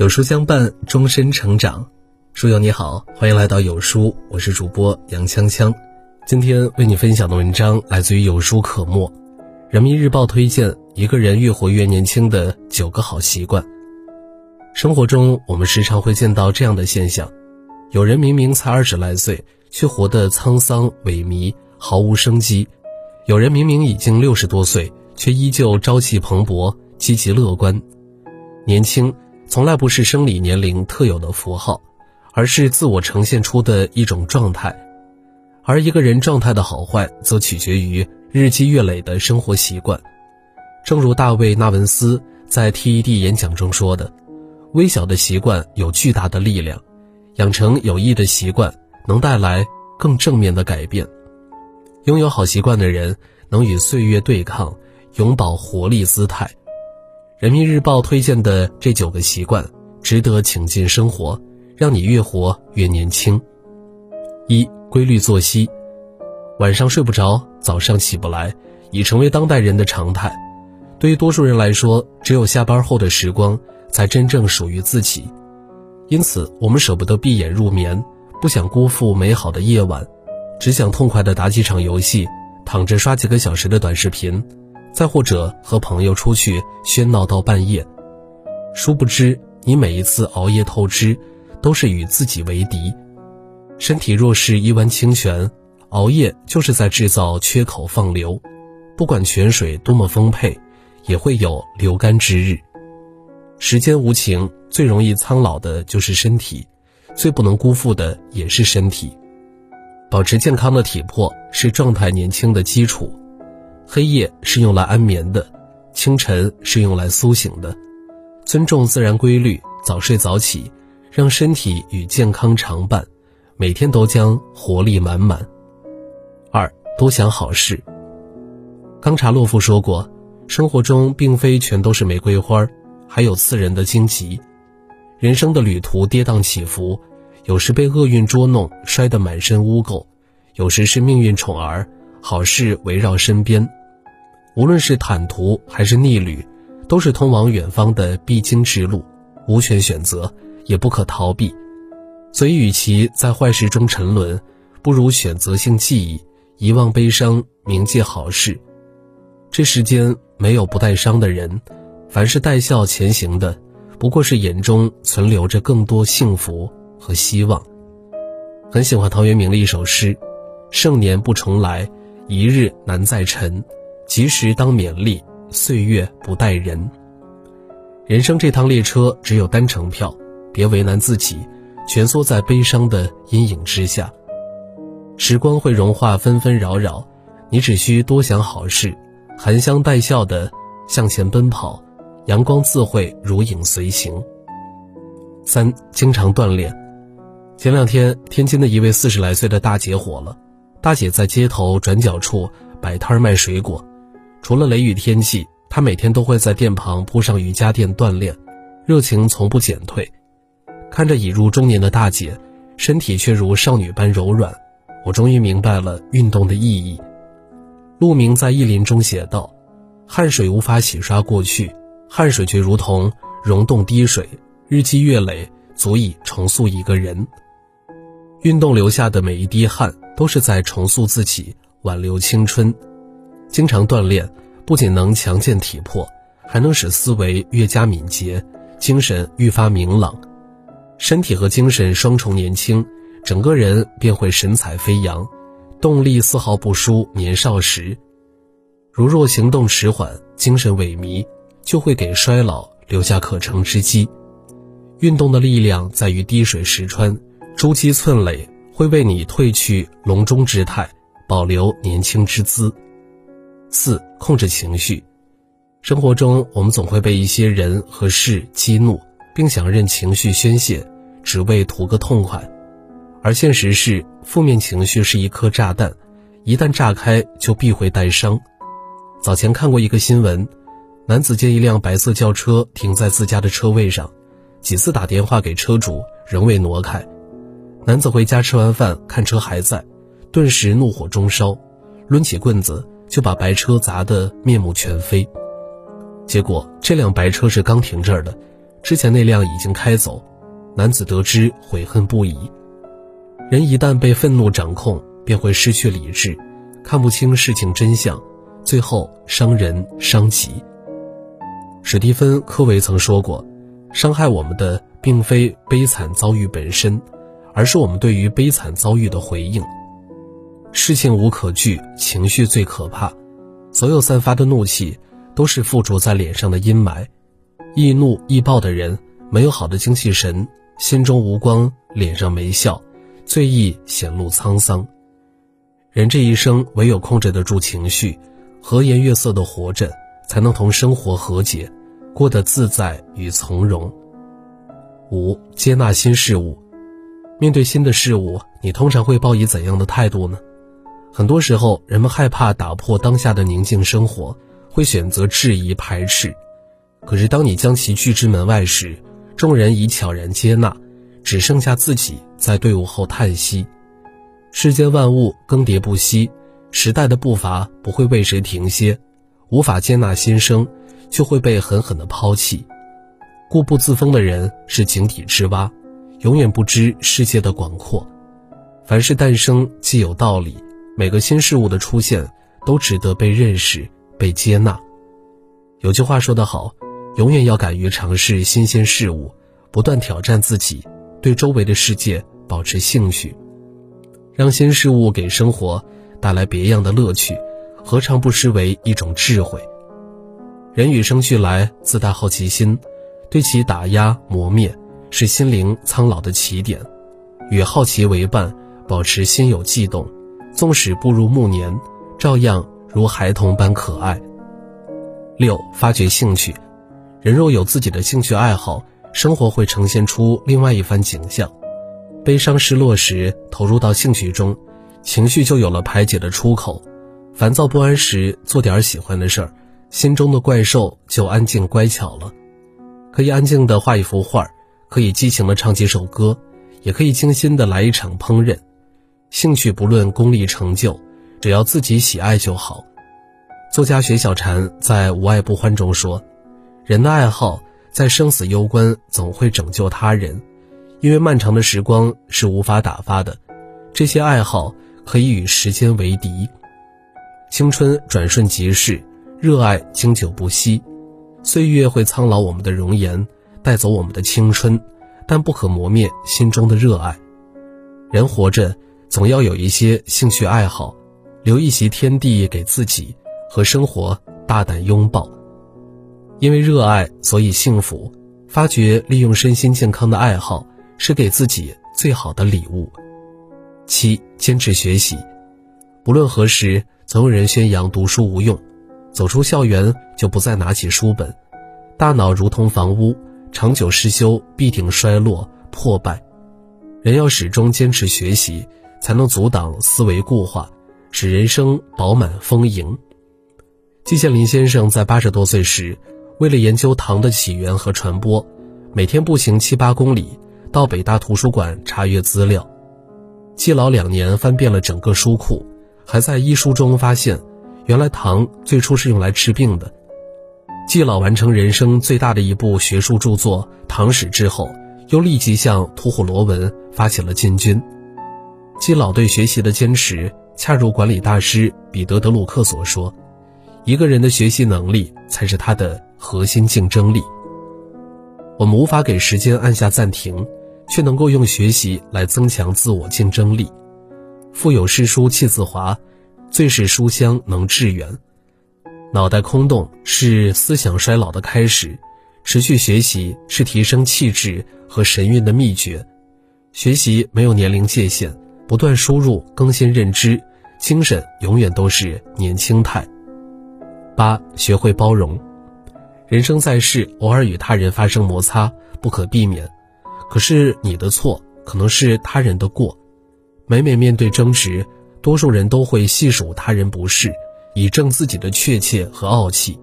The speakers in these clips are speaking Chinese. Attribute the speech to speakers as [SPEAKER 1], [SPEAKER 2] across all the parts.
[SPEAKER 1] 有书相伴，终身成长。书友你好，欢迎来到有书，我是主播杨锵锵。今天为你分享的文章来自于有书可墨，人民日报推荐一个人越活越年轻的九个好习惯。生活中，我们时常会见到这样的现象：有人明明才二十来岁，却活得沧桑萎靡，毫无生机；有人明明已经六十多岁，却依旧朝气蓬勃，积极乐观。年轻。从来不是生理年龄特有的符号，而是自我呈现出的一种状态。而一个人状态的好坏，则取决于日积月累的生活习惯。正如大卫·纳文斯在 TED 演讲中说的：“微小的习惯有巨大的力量，养成有益的习惯能带来更正面的改变。拥有好习惯的人，能与岁月对抗，永葆活力姿态。”人民日报推荐的这九个习惯，值得请进生活，让你越活越年轻。一、规律作息，晚上睡不着，早上起不来，已成为当代人的常态。对于多数人来说，只有下班后的时光，才真正属于自己。因此，我们舍不得闭眼入眠，不想辜负美好的夜晚，只想痛快地打几场游戏，躺着刷几个小时的短视频。再或者和朋友出去喧闹到半夜，殊不知你每一次熬夜透支，都是与自己为敌。身体若是一湾清泉，熬夜就是在制造缺口放流。不管泉水多么丰沛，也会有流干之日。时间无情，最容易苍老的就是身体，最不能辜负的也是身体。保持健康的体魄是状态年轻的基础。黑夜是用来安眠的，清晨是用来苏醒的。尊重自然规律，早睡早起，让身体与健康常伴，每天都将活力满满。二多想好事。冈察洛夫说过：“生活中并非全都是玫瑰花，还有刺人的荆棘。人生的旅途跌宕起伏，有时被厄运捉弄，摔得满身污垢；有时是命运宠儿，好事围绕身边。”无论是坦途还是逆旅，都是通往远方的必经之路，无权选择，也不可逃避。所以，与其在坏事中沉沦，不如选择性记忆，遗忘悲伤，铭记好事。这世间没有不带伤的人，凡是带笑前行的，不过是眼中存留着更多幸福和希望。很喜欢陶渊明的一首诗：“盛年不重来，一日难再晨。”及时当勉励，岁月不待人。人生这趟列车只有单程票，别为难自己，蜷缩在悲伤的阴影之下。时光会融化纷纷扰扰，你只需多想好事，含香带笑的向前奔跑，阳光自会如影随形。三，经常锻炼。前两天，天津的一位四十来岁的大姐火了，大姐在街头转角处摆摊卖水果。除了雷雨天气，她每天都会在店旁铺上瑜伽垫锻炼，热情从不减退。看着已入中年的大姐，身体却如少女般柔软，我终于明白了运动的意义。陆明在《意林》中写道：“汗水无法洗刷过去，汗水却如同溶洞滴水，日积月累，足以重塑一个人。运动留下的每一滴汗，都是在重塑自己，挽留青春。”经常锻炼，不仅能强健体魄，还能使思维越加敏捷，精神愈发明朗，身体和精神双重年轻，整个人便会神采飞扬，动力丝毫不输年少时。如若行动迟缓，精神萎靡，就会给衰老留下可乘之机。运动的力量在于滴水石穿，珠玑寸垒，会为你褪去笼中之态，保留年轻之姿。四、控制情绪。生活中，我们总会被一些人和事激怒，并想任情绪宣泄，只为图个痛快。而现实是，负面情绪是一颗炸弹，一旦炸开，就必会带伤。早前看过一个新闻，男子见一辆白色轿车停在自家的车位上，几次打电话给车主，仍未挪开。男子回家吃完饭，看车还在，顿时怒火中烧，抡起棍子。就把白车砸得面目全非。结果这辆白车是刚停这儿的，之前那辆已经开走。男子得知悔恨不已。人一旦被愤怒掌控，便会失去理智，看不清事情真相，最后伤人伤己。史蒂芬·科维曾说过：“伤害我们的并非悲惨遭遇本身，而是我们对于悲惨遭遇的回应。”事情无可惧，情绪最可怕。所有散发的怒气，都是附着在脸上的阴霾。易怒易暴的人，没有好的精气神，心中无光，脸上没笑，最易显露沧桑。人这一生，唯有控制得住情绪，和颜悦色的活着，才能同生活和解，过得自在与从容。五、接纳新事物。面对新的事物，你通常会抱以怎样的态度呢？很多时候，人们害怕打破当下的宁静生活，会选择质疑排斥。可是，当你将其拒之门外时，众人已悄然接纳，只剩下自己在队伍后叹息。世间万物更迭不息，时代的步伐不会为谁停歇。无法接纳新生，就会被狠狠地抛弃。固步自封的人是井底之蛙，永远不知世界的广阔。凡事诞生既有道理。每个新事物的出现，都值得被认识、被接纳。有句话说得好，永远要敢于尝试新鲜事物，不断挑战自己，对周围的世界保持兴趣，让新事物给生活带来别样的乐趣，何尝不失为一种智慧？人与生俱来自带好奇心，对其打压磨灭，是心灵苍老的起点。与好奇为伴，保持心有悸动。纵使步入暮年，照样如孩童般可爱。六、发掘兴趣，人若有自己的兴趣爱好，生活会呈现出另外一番景象。悲伤失落时，投入到兴趣中，情绪就有了排解的出口；烦躁不安时，做点喜欢的事儿，心中的怪兽就安静乖巧了。可以安静地画一幅画，可以激情地唱几首歌，也可以精心地来一场烹饪。兴趣不论功利成就，只要自己喜爱就好。作家雪小禅在《无爱不欢》中说：“人的爱好在生死攸关，总会拯救他人。因为漫长的时光是无法打发的，这些爱好可以与时间为敌。青春转瞬即逝，热爱经久不息。岁月会苍老我们的容颜，带走我们的青春，但不可磨灭心中的热爱。人活着。”总要有一些兴趣爱好，留一席天地给自己，和生活大胆拥抱。因为热爱，所以幸福。发掘利用身心健康的爱好，是给自己最好的礼物。七，坚持学习。不论何时，总有人宣扬读书无用，走出校园就不再拿起书本。大脑如同房屋，长久失修必定衰落破败。人要始终坚持学习。才能阻挡思维固化，使人生饱满丰盈。季羡林先生在八十多岁时，为了研究糖的起源和传播，每天步行七八公里到北大图书馆查阅资料。季老两年翻遍了整个书库，还在医书中发现，原来糖最初是用来治病的。季老完成人生最大的一部学术著作《唐史》之后，又立即向吐火罗文发起了进军。季老对学习的坚持，恰如管理大师彼得·德鲁克所说：“一个人的学习能力才是他的核心竞争力。”我们无法给时间按下暂停，却能够用学习来增强自我竞争力。腹有诗书气自华，最是书香能致远。脑袋空洞是思想衰老的开始，持续学习是提升气质和神韵的秘诀。学习没有年龄界限。不断输入更新认知，精神永远都是年轻态。八，学会包容。人生在世，偶尔与他人发生摩擦不可避免，可是你的错可能是他人的过。每每面对争执，多数人都会细数他人不是，以证自己的确切和傲气；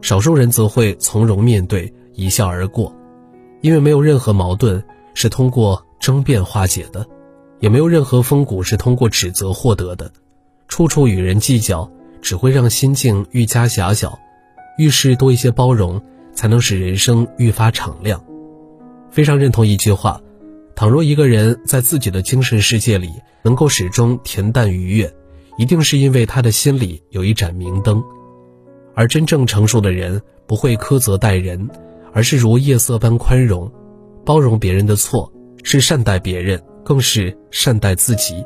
[SPEAKER 1] 少数人则会从容面对，一笑而过。因为没有任何矛盾是通过争辩化解的。也没有任何风骨是通过指责获得的，处处与人计较，只会让心境愈加狭小。遇事多一些包容，才能使人生愈发敞亮。非常认同一句话：倘若一个人在自己的精神世界里能够始终恬淡愉悦，一定是因为他的心里有一盏明灯。而真正成熟的人不会苛责待人，而是如夜色般宽容，包容别人的错，是善待别人，更是善待自己。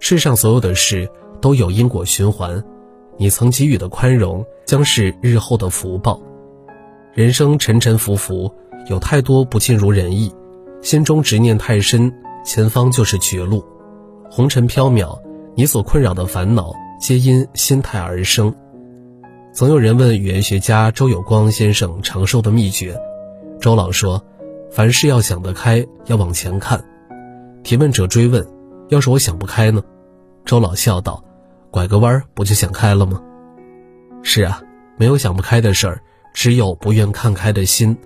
[SPEAKER 1] 世上所有的事都有因果循环。你曾给予的宽容，将是日后的福报。人生沉沉浮浮，有太多不尽如人意，心中执念太深，前方就是绝路。红尘缥缈，你所困扰的烦恼，皆因心态而生。曾有人问语言学家周有光先生长寿的秘诀，周老说：“凡事要想得开，要往前看。”提问者追问：“要是我想不开呢？”周老笑道。拐个弯不就想开了吗？是啊，没有想不开的事儿，只有不愿看开的心。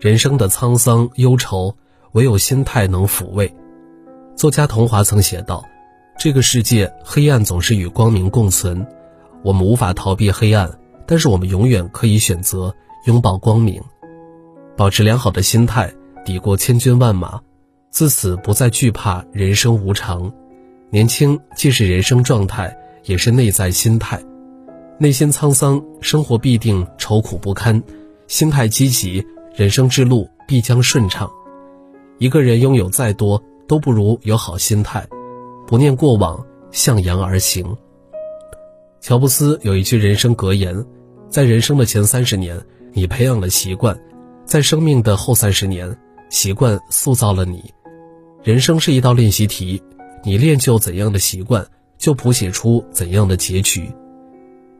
[SPEAKER 1] 人生的沧桑忧愁，唯有心态能抚慰。作家桐华曾写道：“这个世界黑暗总是与光明共存，我们无法逃避黑暗，但是我们永远可以选择拥抱光明。保持良好的心态，抵过千军万马，自此不再惧怕人生无常。年轻既是人生状态。”也是内在心态，内心沧桑，生活必定愁苦不堪；心态积极，人生之路必将顺畅。一个人拥有再多，都不如有好心态，不念过往，向阳而行。乔布斯有一句人生格言：在人生的前三十年，你培养了习惯；在生命的后三十年，习惯塑造了你。人生是一道练习题，你练就怎样的习惯？就谱写出怎样的结局，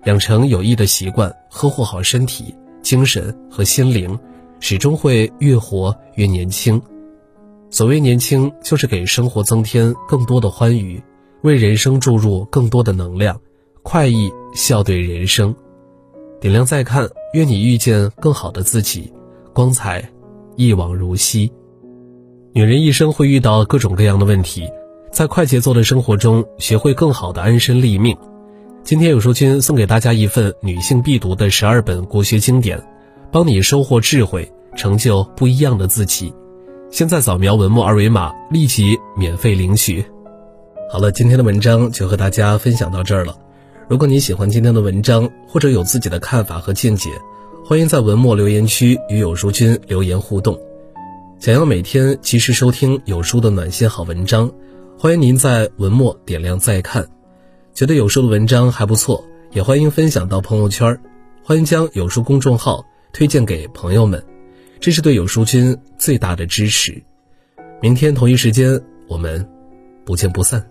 [SPEAKER 1] 养成有益的习惯，呵护好身体、精神和心灵，始终会越活越年轻。所谓年轻，就是给生活增添更多的欢愉，为人生注入更多的能量，快意笑对人生。点亮再看，愿你遇见更好的自己，光彩一往如昔。女人一生会遇到各种各样的问题。在快节奏的生活中，学会更好的安身立命。今天有书君送给大家一份女性必读的十二本国学经典，帮你收获智慧，成就不一样的自己。现在扫描文末二维码，立即免费领取。好了，今天的文章就和大家分享到这儿了。如果你喜欢今天的文章，或者有自己的看法和见解，欢迎在文末留言区与有书君留言互动。想要每天及时收听有书的暖心好文章。欢迎您在文末点亮再看，觉得有书的文章还不错，也欢迎分享到朋友圈。欢迎将有书公众号推荐给朋友们，这是对有书君最大的支持。明天同一时间，我们不见不散。